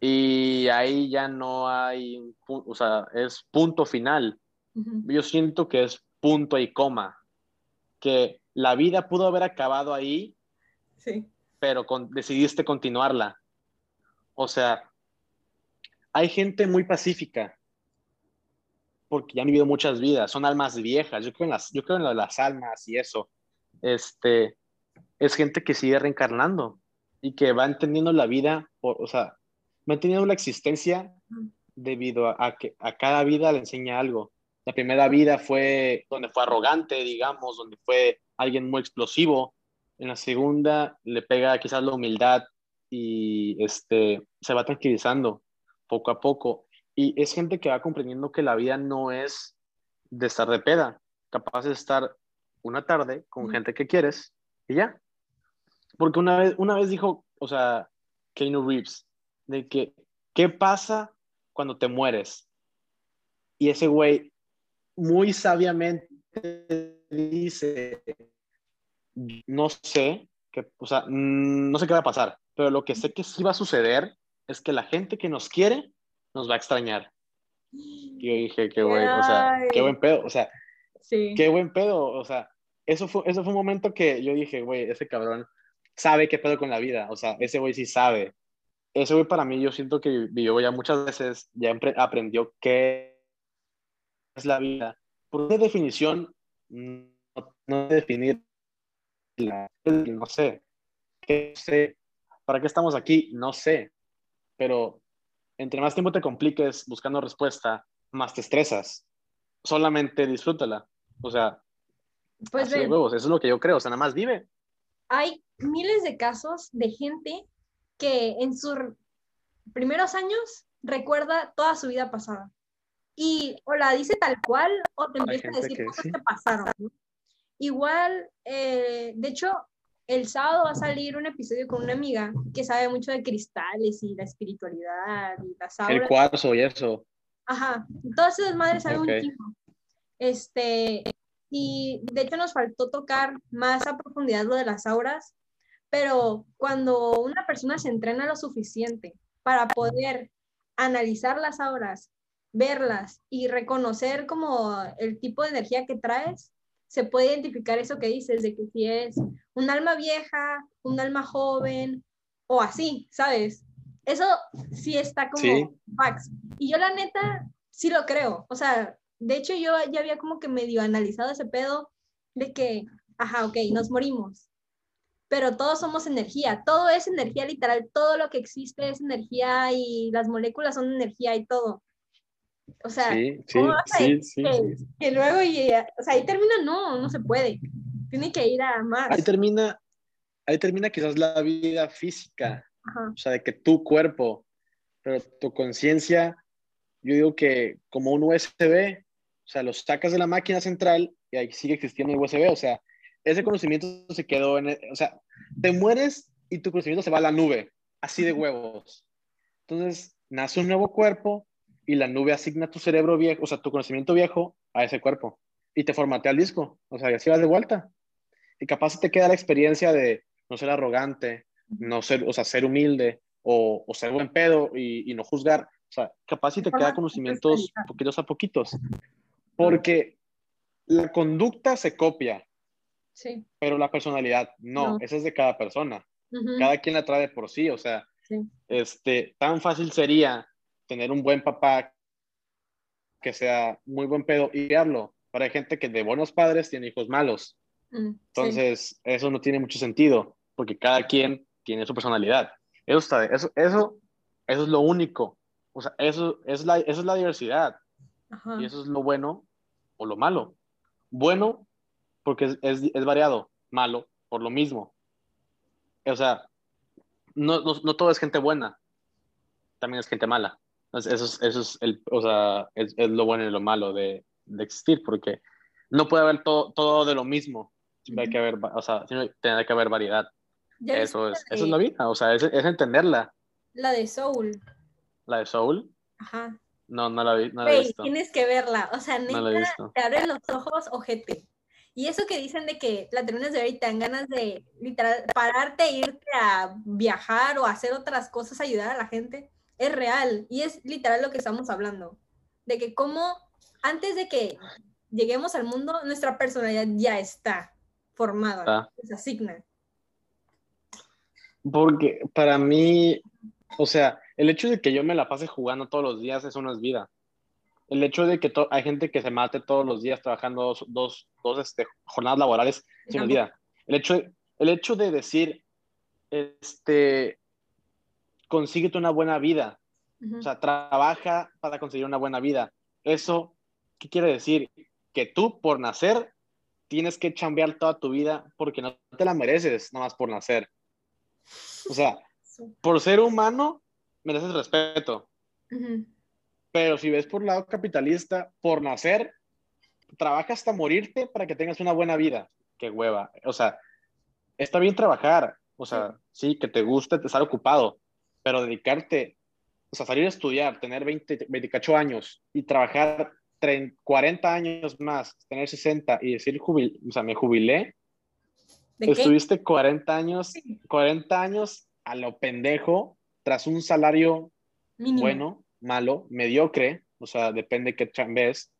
y ahí ya no hay, o sea, es punto final. Yo siento que es punto y coma, que la vida pudo haber acabado ahí, sí. pero con, decidiste continuarla. O sea, hay gente muy pacífica, porque ya han vivido muchas vidas, son almas viejas, yo creo en las, yo creo en las almas y eso. Este, es gente que sigue reencarnando y que va entendiendo la vida, o sea, manteniendo la existencia debido a, que a cada vida le enseña algo. La primera vida fue donde fue arrogante, digamos, donde fue alguien muy explosivo. En la segunda le pega quizás la humildad y este, se va tranquilizando poco a poco. Y es gente que va comprendiendo que la vida no es de estar de peda, capaz de estar una tarde con gente que quieres y ya. Porque una vez, una vez dijo, o sea, Keanu Reeves, de que, ¿qué pasa cuando te mueres? Y ese güey muy sabiamente dice, no sé, que, o sea, mm, no sé qué va a pasar, pero lo que sé que sí va a suceder es que la gente que nos quiere nos va a extrañar. Y yo dije, qué güey, o sea, qué buen pedo, o sea, sí. qué buen pedo, o sea, eso fue, eso fue un momento que yo dije, güey, ese cabrón sabe qué pedo con la vida, o sea, ese güey sí sabe. Ese güey para mí, yo siento que vivió ya muchas veces, ya aprendió qué es la vida. Por qué definición, no, no definir la, no sé, qué sé, ¿para qué estamos aquí? No sé, pero entre más tiempo te compliques buscando respuesta, más te estresas. Solamente disfrútala. O sea, pues eso es lo que yo creo, o sea, nada más vive. Hay miles de casos de gente que en sus primeros años recuerda toda su vida pasada. Y o la dice tal cual o te empieza a decir cosas que pasaron. Igual, eh, de hecho, el sábado va a salir un episodio con una amiga que sabe mucho de cristales y la espiritualidad y las auras. El cuarzo y eso. Ajá, todas esas madres saben un muchísimo. Este, y de hecho nos faltó tocar más a profundidad lo de las auras, pero cuando una persona se entrena lo suficiente para poder analizar las auras, verlas y reconocer como el tipo de energía que traes, se puede identificar eso que dices, de que si es un alma vieja, un alma joven o así, ¿sabes? Eso sí está como fax. Y yo la neta sí lo creo. O sea, de hecho yo ya había como que medio analizado ese pedo de que, ajá, ok, nos morimos. Pero todos somos energía, todo es energía literal, todo lo que existe es energía y las moléculas son energía y todo. O sea, sí, sí, sí, que, luego, y, o sea, ahí termina, no, no se puede. Tiene que ir a más. Ahí termina, ahí termina quizás la vida física, o sea, de que tu cuerpo, pero tu conciencia, yo digo que como un USB, o sea, los sacas de la máquina central y ahí sigue existiendo el USB, o sea, ese conocimiento se quedó en, o sea, te mueres y tu conocimiento se va a la nube, así de huevos. Entonces, nace un nuevo cuerpo, y la nube asigna tu cerebro viejo, o sea, tu conocimiento viejo a ese cuerpo y te formatea el disco, o sea, y así vas de vuelta. Y capaz te queda la experiencia de no ser arrogante, no ser, o sea, ser humilde o, o ser buen pedo y, y, no juzgar. O sea, capaz si te queda conocimientos poquitos a poquitos. Porque la conducta se copia, sí. pero la personalidad no, esa es de cada persona. Cada quien la trae por sí, o sea, este, tan fácil sería tener un buen papá que sea muy buen pedo y hablo. Para gente que de buenos padres tiene hijos malos. Mm, Entonces, eso no tiene mucho sentido, porque cada quien tiene su personalidad. Eso, está, eso, eso, eso es lo único. O sea, eso, es la, eso es la diversidad. Y eso es lo bueno o lo malo. Bueno, porque es, es, es variado. Malo, por lo mismo. O sea, no, no, no todo es gente buena. También es gente mala. Eso es, eso es, el, o sea, es, es, lo bueno y lo malo de, de, existir, porque no puede haber todo, todo de lo mismo. Siempre hay que haber, o sea, tiene que haber variedad. Eso es, eso es la vida, o sea, es, es, entenderla. La de Soul. ¿La de Soul? Ajá. No, no la, vi, no la he visto. Tienes que verla, o sea, neta, te abren los ojos, ojete. Y eso que dicen de que la terminas de ver y te dan ganas de literal pararte, irte a viajar o hacer otras cosas, ayudar a la gente es real y es literal lo que estamos hablando. De que como antes de que lleguemos al mundo, nuestra personalidad ya está formada, ah. se asigna. Porque para mí, o sea, el hecho de que yo me la pase jugando todos los días, eso no es vida. El hecho de que hay gente que se mate todos los días trabajando dos, dos, dos este, jornadas laborales, es una vida. El hecho, el hecho de decir, este, consíguete una buena vida. O sea, trabaja para conseguir una buena vida. Eso, ¿qué quiere decir? Que tú por nacer tienes que chambear toda tu vida porque no te la mereces nomás por nacer. O sea, por ser humano mereces respeto. Pero si ves por lado capitalista, por nacer, trabaja hasta morirte para que tengas una buena vida. Qué hueva. O sea, está bien trabajar. O sea, sí, que te guste estar ocupado, pero dedicarte, o sea, salir a estudiar, tener 20, 28 años y trabajar 30, 40 años más, tener 60 y decir, jubil, o sea, me jubilé. Estuviste 40 años, 40 años a lo pendejo tras un salario bueno, malo, mediocre, o sea, depende qué chambes,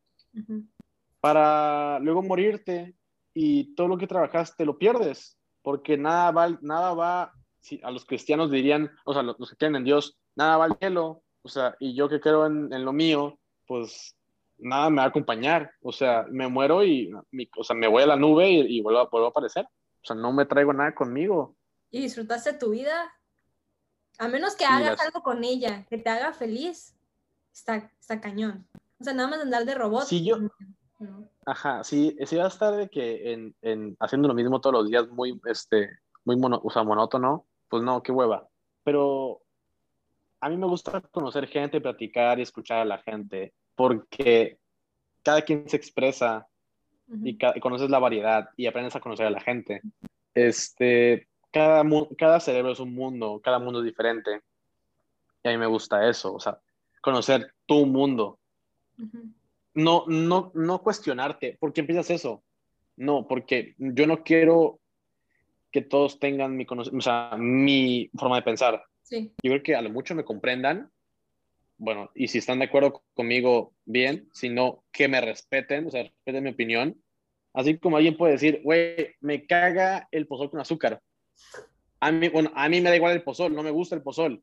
para luego morirte y todo lo que trabajaste lo pierdes, porque nada va, nada va, si a los cristianos dirían, o sea, los, que creen en Dios, nada va al cielo, o sea, y yo que creo en, en lo mío, pues nada me va a acompañar, o sea, me muero y, o sea, me voy a la nube y, vuelvo, a, vuelvo a aparecer, o sea, no me traigo nada conmigo. ¿Y disfrutaste tu vida? A menos que hagas algo con ella, que te haga feliz, está, está cañón. O sea, nada más andar de robot. Sí, yo. Ajá, sí, sí va a estar de que en, en, haciendo lo mismo todos los días, muy, este, muy mono, o sea, monótono, pues no, qué hueva. Pero a mí me gusta conocer gente, platicar y escuchar a la gente, porque cada quien se expresa y, y, conoces la variedad y aprendes a conocer a la gente. Este, cada, cada cerebro es un mundo, cada mundo es diferente. Y a mí me gusta eso, o sea, conocer tu mundo. No, no, no cuestionarte, ¿por qué empiezas eso? No, porque yo no quiero que todos tengan mi, o sea, mi forma de pensar. Sí. Yo creo que a lo mucho me comprendan, bueno, y si están de acuerdo conmigo, bien, si no, que me respeten, o sea, respeten mi opinión. Así como alguien puede decir, güey, me caga el pozol con azúcar. A mí, bueno, a mí me da igual el pozol, no me gusta el pozol.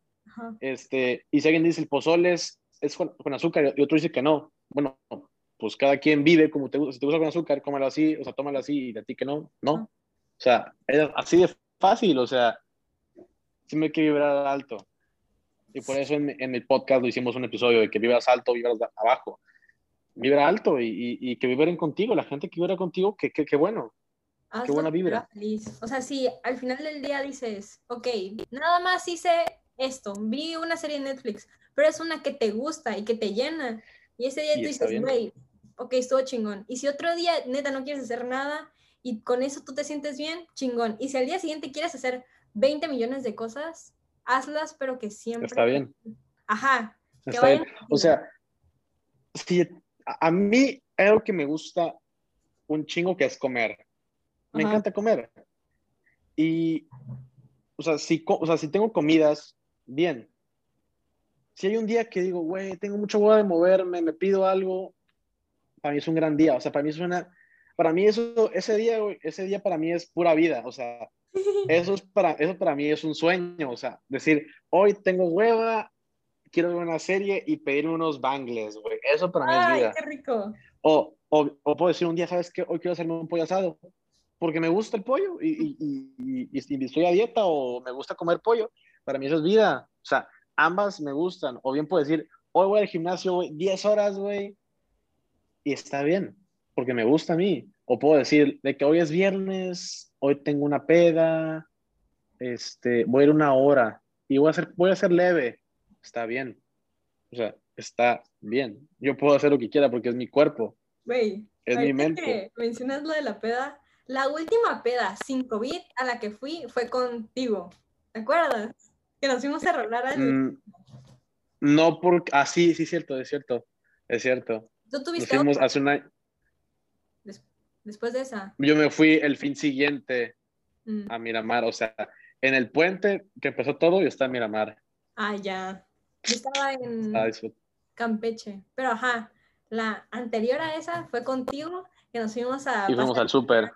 Este, y si alguien dice el pozol es, es con, azúcar y otro dice que no, bueno, pues cada quien vive como te gusta. Si te gusta con azúcar, cómelo así, o sea, tómalo así y de ti que no, no. O sea, es así de fácil, o sea, siempre hay que vibrar alto. Y por eso en, en el podcast lo hicimos un episodio de que vibras alto, vibras abajo. Vibra alto y, y, que vibren contigo, la gente que vibra contigo, que, que, que bueno. Qué buena vibra. Feliz. O sea, si al final del día dices, ok, nada más hice esto, vi una serie de Netflix, pero es una que te gusta y que te llena. Y ese día tú dices, güey, ok, estuvo chingón. Y si otro día, neta, no quieres hacer nada y con eso tú te sientes bien, chingón. Y si al día siguiente quieres hacer 20 millones de cosas, hazlas, pero que siempre. Está bien. Ajá. Está bien. O sea, si a mí algo que me gusta un chingo que es comer. Me encanta comer. Y, o sea, si, o sea, si tengo comidas, bien. Si hay un día que digo, güey, tengo mucho huevo de moverme, me pido algo, para mí es un gran día. O sea, para mí es una, para mí eso, ese día, ese día para mí es pura vida. O sea, eso, es para, eso para mí es un sueño. O sea, decir, hoy tengo hueva, quiero ver una serie y pedirme unos bangles, güey. Eso para mí es vida. qué rico! O, o, o, puedo decir un día, ¿sabes qué? Hoy quiero hacerme un pollo asado porque me gusta el pollo y, y, y, estoy a dieta o me gusta comer pollo. Para mí eso es vida. O sea, ambas me gustan. O bien puedo decir, hoy voy al gimnasio, 10 horas, güey, y está bien, porque me gusta a mí. O puedo decir, de que hoy es viernes, hoy tengo una peda, este, voy a ir una hora y voy a hacer, voy a hacer leve. Está bien. O sea, está bien. Yo puedo hacer lo que quiera porque es mi cuerpo. Güey, es mi mente. Mencionas lo de la peda, la última peda sin COVID a la que fui fue contigo. ¿Te acuerdas? Que nos fuimos a rolar al... Mm, no, porque... Ah, sí, sí, cierto, es cierto. Es cierto. ¿Tú tuviste nos fuimos hace una... después de esa. Yo me fui el fin siguiente mm. a Miramar. O sea, en el puente que empezó todo, yo estaba en Miramar. Ah, ya. Yo estaba en Campeche. Pero ajá, la anterior a esa fue contigo que nos fuimos a... Y fuimos al súper.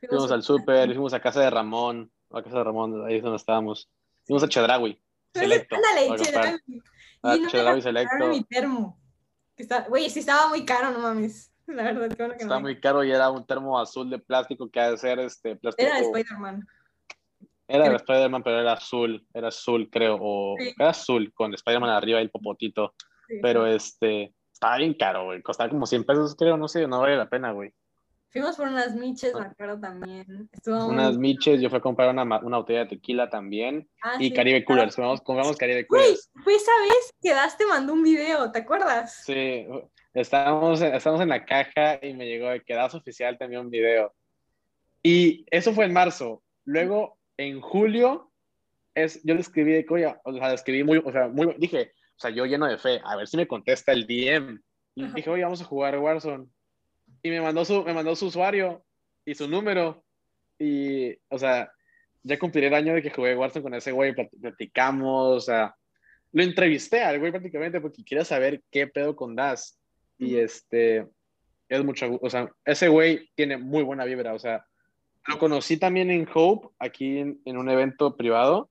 Fuimos, al súper, fuimos a casa de Ramón, a casa de Ramón, ahí es donde estábamos. Fuimos a Chedraui. Selecto. Ándale, Chedraui. Ah, y Chedraui Selecto. mi termo. Güey, sí estaba muy caro, no mames. La verdad, que bueno que Estaba muy caro y era un termo azul de plástico que ha de ser este plástico. Era de Spider-Man. Era de Spider-Man, pero era azul, era azul, creo, o Sí. era azul, con Spider-Man arriba y el popotito. Sí. Pero este, estaba bien caro, güey. Costaba como 100 pesos, creo, no sé, no vale la pena, güey. Fuimos por unas miches, me acuerdo también. Estuvo muy- Unas miches, yo fui a comprar una, una botella de tequila también. Ah, Y sí. Caribe Coolers, compramos, compramos Caribe Güey, Coolers. fue esa vez que Das te mandó un video, ¿te acuerdas? Sí, estábamos, estábamos en la caja y me llegó de que Das Oficial tenía un video. Y eso fue en marzo. Luego, en julio, es, yo le escribí de oye, o sea, le escribí muy, o sea, muy, dije, o sea, yo lleno de fe, a ver si me contesta el DM. Y dije, oye, vamos a jugar Warzone. Y me mandó su, me mandó su usuario y su número. Y, o sea, ya cumpliré el año de que jugué Warzone con ese güey, plat- platicamos, o sea, lo entrevisté al güey prácticamente porque quería saber qué pedo con Das. Y este, es mucho, o sea, ese güey tiene muy buena vibra, o sea, lo conocí también en Hope, aquí en, en un evento privado,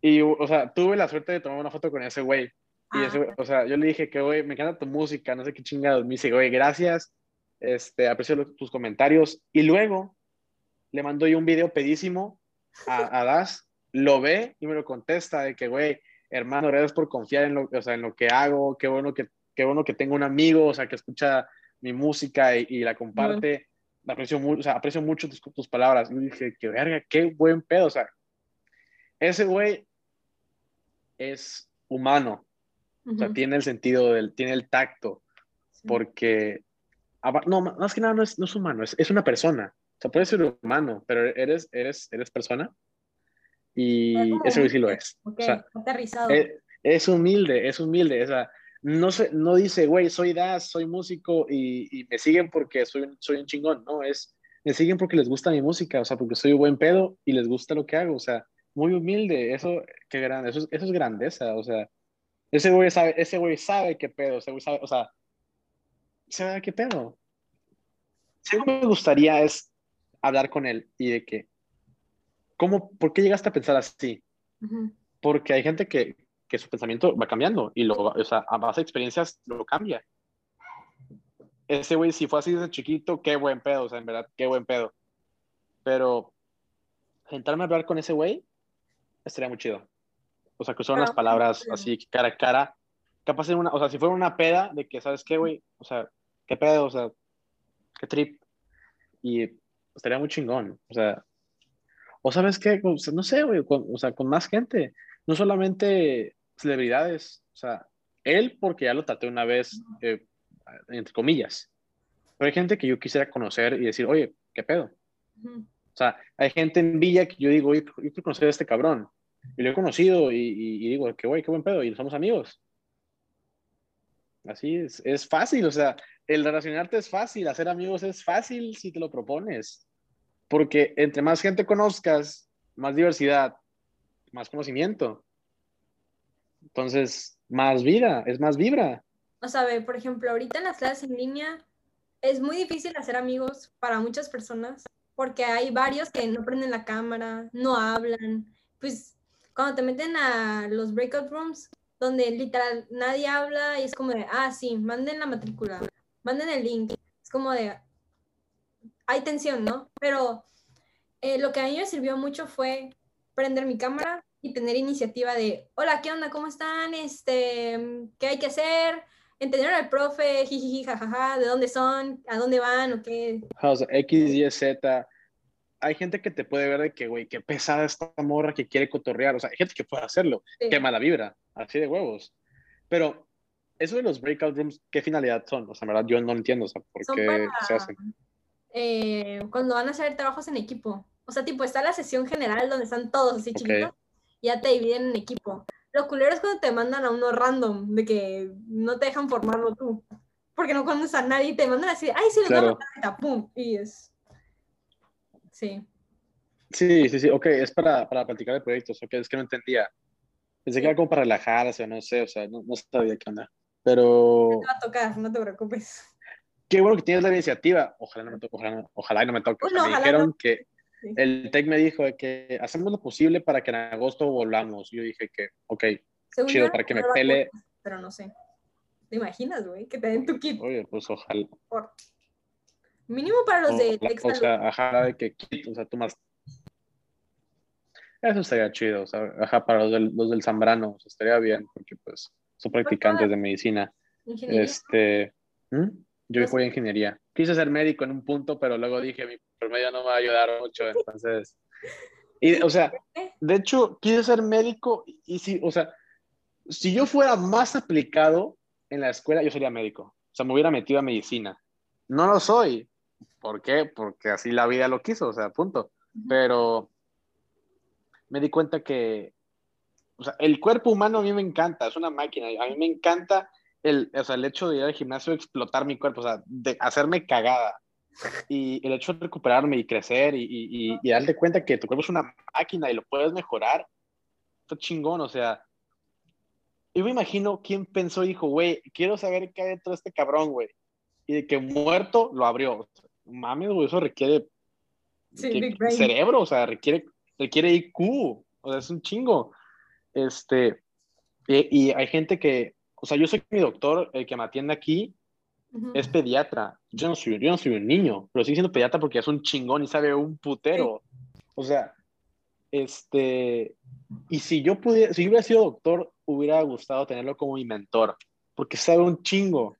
y, o sea, tuve la suerte de tomar una foto con ese güey. Y ese, güey, Ah, o sea, yo le dije que, güey, me encanta tu música, no sé qué chingados. Me dice, güey, gracias, este, aprecio tus comentarios. Y luego le mando yo un video pedísimo a, a Das, lo ve y me lo contesta de que, güey, hermano, gracias por confiar en lo, o sea, en lo que hago, qué bueno que, qué bueno que tengo un amigo, o sea, que escucha mi música y, y la comparte. Aprecio, mu- o sea, aprecio mucho tus, tus palabras. Y dije, qué verga, qué buen pedo, o sea, ese güey es humano, o sea, tiene el sentido, del, tiene el tacto, sí. porque, no, más que nada no es, no es humano, es, es una persona. O sea, puedes ser humano, pero eres, eres, eres persona. Y como ese güey sí lo es. Ok, O sea, aterrizado. es, es humilde, es humilde. O sea, no, se, no dice, güey, soy Das, soy músico y, y me siguen porque soy, un- soy un chingón. No, es, me siguen porque les gusta mi música, o sea, porque soy un buen pedo y les gusta lo que hago. O sea, muy humilde. Eso, qué grande, eso es, eso es grandeza. O sea, ese güey sabe, ese güey sabe qué pedo, ese güey sabe, o sea, sabe qué pedo. Si me gustaría es hablar con él y de que, ¿cómo, por qué llegaste a pensar así? Porque hay gente que, que su pensamiento va cambiando y lo, o sea, a base de experiencias lo cambia. Ese güey, si fue así desde chiquito, qué buen pedo, o sea, en verdad, qué buen pedo. Pero sentarme a hablar con ese güey estaría muy chido. O sea, que usaron las palabras sí. así cara a cara. Capaz en una, o sea, si fuera una peda de que, ¿sabes qué, güey? O sea, qué pedo, o sea, qué trip. Y estaría muy chingón. O sea, o sabes qué, O sea, no sé, güey, con- o sea, con más gente. No solamente celebridades. O sea, él porque ya lo traté una vez, eh, entre comillas. Pero hay gente que yo quisiera conocer y decir, oye, ¿qué pedo? Ujú. O sea, hay gente en Villa que yo digo, oye, yo quiero conocer a este cabrón. Y lo he conocido y, y- y digo, qué güey, qué buen pedo. Y somos amigos. Así es, es fácil, o sea, el relacionarte es fácil, hacer amigos es fácil si te lo propones. Porque entre más gente conozcas, más diversidad, más conocimiento. Entonces, más vida, es más vibra. O sea, ve, por ejemplo, ahorita en las clases en línea es muy difícil hacer amigos para muchas personas porque hay varios que no prenden la cámara, no hablan. Pues cuando te meten a los breakout rooms, donde literal nadie habla y es como de, ah, sí, manden la matrícula, manden el link. Es como de, hay tensión, ¿no? Pero eh, lo que a mí me sirvió mucho fue prender mi cámara y tener iniciativa de, hola, ¿qué onda? ¿Cómo están? Este, ¿qué hay que hacer? Entender al profe, jijiji, jajaja, de dónde son, a dónde van o qué. O sea, X, Y, Z. Hay gente que te puede ver de que, güey, qué pesada esta morra que quiere cotorrear. O sea, hay gente que puede hacerlo. Sí. Qué mala vibra, así de huevos. Pero eso de los breakout rooms, ¿qué finalidad son? O sea, en verdad, yo no entiendo, o sea, por Son qué para- se hacen. Eh, cuando van a hacer trabajos en equipo. O sea, tipo, está la sesión general donde están todos así chiquitos y ya te dividen en equipo. Lo culero es cuando te mandan a uno random, de que no te dejan formarlo tú. Porque no conoces a nadie y te mandan así, ay, sí, a Claro. ahorita", pum, y es... Sí. Sí, sí, sí, ok, es para, para platicar de proyectos, ok, es que no entendía. Pensé que era como para relajarse, o no sé, o sea, no, no sabía qué onda. Pero Te va a tocar, no te preocupes. qué bueno que tienes la iniciativa. Ojalá no me toque, ojalá, no- ojalá y no me toque. Me dijeron no. que Sí. el TEC me dijo que hacemos lo posible para que en agosto volvamos. Yo dije que, ok, Según chido, para que me no pele. Pero no sé. ¿Te imaginas, güey? Que te den tu kit. oye, pues ojalá. por- Mínimo para los de Tech o sea, ajá, de que, o sea, tú más. Eso estaría chido, o sea, ajá, para los del, los del Zambrano, o sea, estaría bien, porque pues son practicantes de medicina. Ingeniería. Este, ¿hmm? yo Pues- fui a ingeniería. Quise ser médico en un punto, pero luego dije, mi promedio no me va a ayudar mucho, entonces... Y, o sea, de hecho, quise ser médico y si, o sea, si yo fuera más aplicado en la escuela, yo sería médico. O sea, me hubiera metido a medicina. No lo soy. ¿Por qué? Porque así la vida lo quiso, o sea, punto. Pero me di cuenta que, o sea, el cuerpo humano a mí me encanta, es una máquina. A mí me encanta el, o sea, el hecho de ir al gimnasio, explotar mi cuerpo, o sea, de hacerme cagada. Y el hecho de recuperarme y crecer y, y, y, y darte cuenta que tu cuerpo es una máquina y lo puedes mejorar, está chingón, o sea. Yo me imagino quién pensó y dijo, güey, quiero saber qué hay dentro de este cabrón, güey. Y de que muerto lo abrió. Mames, güey, eso requiere Sí, cerebro, o sea, requiere, requiere IQ, o sea, es un chingo. Este, y, y hay gente que, o sea, yo soy mi doctor, el que me atiende aquí, Ujú. es pediatra. Yo no soy, yo no soy un niño, pero sigue siendo pediatra porque es un chingón y sabe un putero. O sea, este, y si yo pudiera, si yo hubiera sido doctor, hubiera gustado tenerlo como mi mentor, porque sabe un chingo.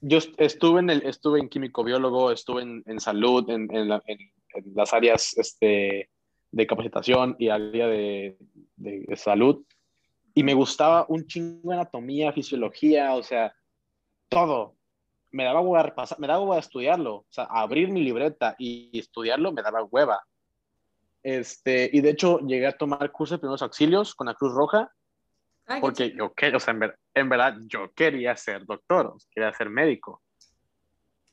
Yo est- estuve en, el, estuve en químico biólogo, estuve en, en salud, en, en, la- en- en las áreas este, de capacitación y área de, de, de salud, y me gustaba un chingo anatomía, fisiología, o sea, todo. Me daba hueva repasar, me daba hueva estudiarlo, o sea, abrir mi libreta y estudiarlo me daba hueva. Este, y de hecho llegué a tomar cursos de primeros auxilios con la Cruz Roja, porque yo, o sea, en, ver- en verdad yo quería ser doctor, quería ser médico.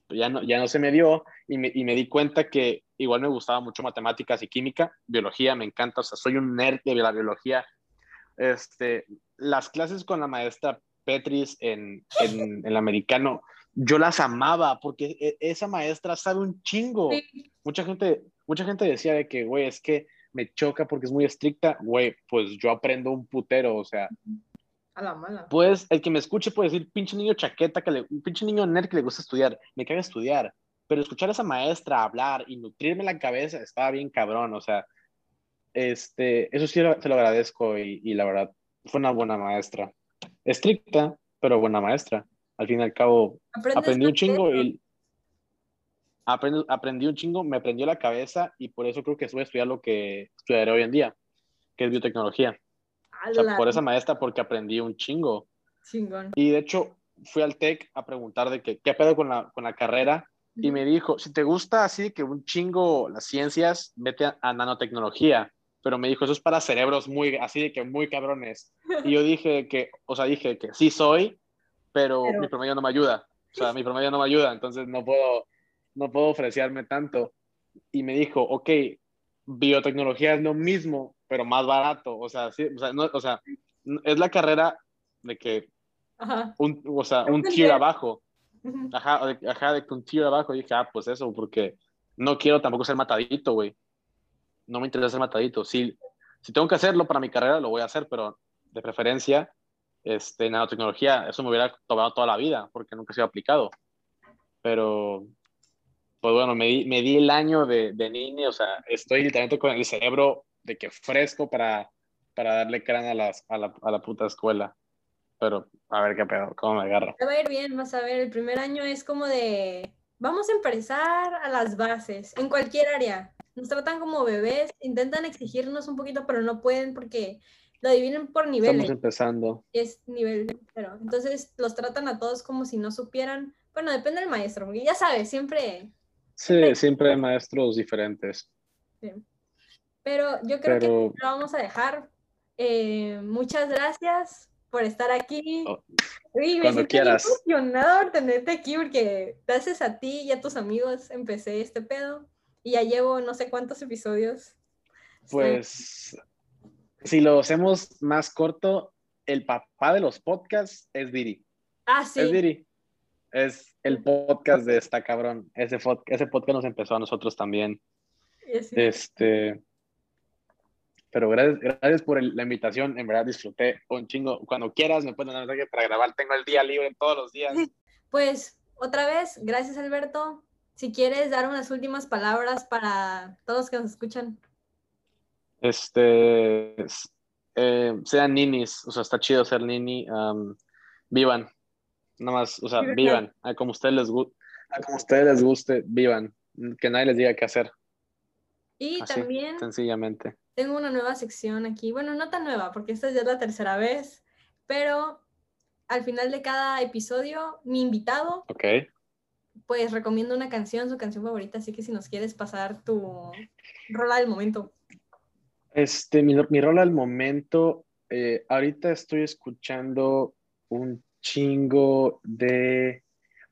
Ya no, ya no se me dio y me, y me di cuenta que igual me gustaba mucho matemáticas y química, biología me encanta, o sea, soy un nerd de la biología. Este, las clases con la maestra Petris en, en, en el americano, yo las amaba porque e- esa maestra sabe un chingo. Sí. Mucha gente, mucha gente decía de que, güey, es que me choca porque es muy estricta. Güey, pues yo aprendo un putero, o sea, A la mala. pues el que me escuche puede decir, pinche niño chaqueta, que le, un pinche niño nerd que le gusta estudiar, me caga estudiar. Pero escuchar a esa maestra hablar y nutrirme la cabeza estaba bien cabrón, o sea, este, eso sí lo- se lo agradezco y, y la verdad, fue una buena maestra. Estricta, pero buena maestra. Al fin y al cabo, aprendí un chingo y aprendí, aprendí un chingo, me aprendió la cabeza y por eso creo que voy a estudiar lo que estudiaré hoy en día, que es biotecnología. O sea, por esa maestra porque aprendí un chingo. chingón. Y de hecho fui al TEC a preguntar de que, qué pedo con la, con la carrera y me dijo, si te gusta así que un chingo las ciencias, vete a, a nanotecnología. Pero me dijo, eso es para cerebros muy, así de que muy cabrones. Y yo dije que, o sea, dije que sí soy, pero, Pero- mi promedio no me ayuda. O sea, mi promedio no me ayuda, entonces no puedo, no puedo ofrecerme tanto. Y me dijo, ok, biotecnología es lo mismo, pero más barato. O sea, sí, o sea, no, o sea, n- es la carrera de que Ajá. un, o sea, un tier abajo. Ajá, de, ajá, de que un tier abajo. Y dije, ah, pues eso, porque no quiero tampoco ser matadito, güey. No me interesa ser matadito. Si, si tengo que hacerlo para mi carrera, lo voy a hacer, pero de preferencia, este, nanotecnología, eso me hubiera tomado toda la vida, porque nunca ha sido aplicado. Pero, pues bueno, me di, me di el año de, de niño, o sea, estoy literalmente con el cerebro de que fresco para, para darle cráneo a, las, a, la, a la puta escuela. Pero, a ver qué pedo, cómo me agarro. Te va a ir bien, vas a ver. El primer año es como de, vamos a empezar a las bases, en cualquier área. Nos tratan como bebés, intentan exigirnos un poquito, pero no pueden porque lo dividen por niveles. Estamos empezando. Es nivel cero. Entonces los tratan a todos como si no supieran. Bueno, depende del maestro, porque ya sabes, siempre. Sí, siempre hay maestros diferentes. Pero yo creo que lo vamos a dejar. Eh, muchas gracias por estar aquí. Oh, Uy, me cuando siento emocionada por tenerte aquí porque gracias a ti y a tus amigos empecé este pedo y ya llevo no sé cuántos episodios. pues, si lo hacemos más corto, el papá de los podcasts es Diri. Ah, Es sí. Diri. Es el podcast de esta cabrón. Ese, ese podcast nos empezó a nosotros también. sí. Este, pero gracias, gracias por el- la invitación. En verdad disfruté un chingo. Cuando quieras, me puedes mandar mensaje para grabar. Tengo el día libre todos los días. Pues otra vez, gracias Alberto. Si quieres dar unas últimas palabras para todos que nos escuchan. Este, eh, sean ninis, o sea, está chido ser nini, vivan, nada más, o sea, vivan, a como ustedes les guste, a como ustedes les guste, vivan, que nadie les diga qué hacer. Y también sencillamente. Tengo una nueva sección aquí, bueno, no tan nueva, porque esta ya es la tercera vez, pero al final de cada episodio, mi invitado, pues recomiendo una canción, su canción favorita, así que si nos quieres pasar tu rola del momento. Este, mi, mi rola del momento, eh, ahorita estoy escuchando un chingo de,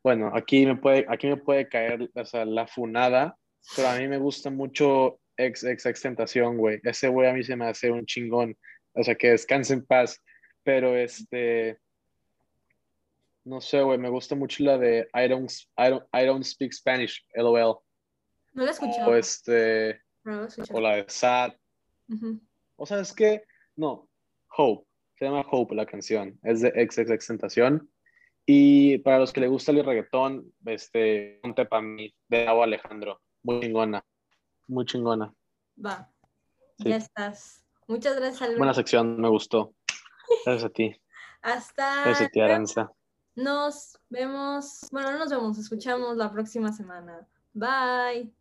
bueno, aquí me puede, aquí me puede caer la funada, pero a mí me gusta mucho ex, ex, ex tentación, güey. Ese güey a mí se me hace un chingón, o sea, que descanse en paz, pero este, no sé, güey, me gusta mucho la de I don't, I don't, I don't speak Spanish, LOL. No la he escuchado. O este, o la de Sad. O sea, es que, no, Hope, se llama Hope la canción, es de ex tentación. Y para los que le gusta el reggaetón, este, Ponte pa' mí, de Agua Alejandro, muy chingona, muy chingona. Va, ya estás. Muchas gracias, Alberto. Buena sección, me gustó. Gracias a ti. Hasta. Gracias a ti, Aranza. Nos vemos, bueno, no nos vemos, escuchamos la próxima semana. Bye.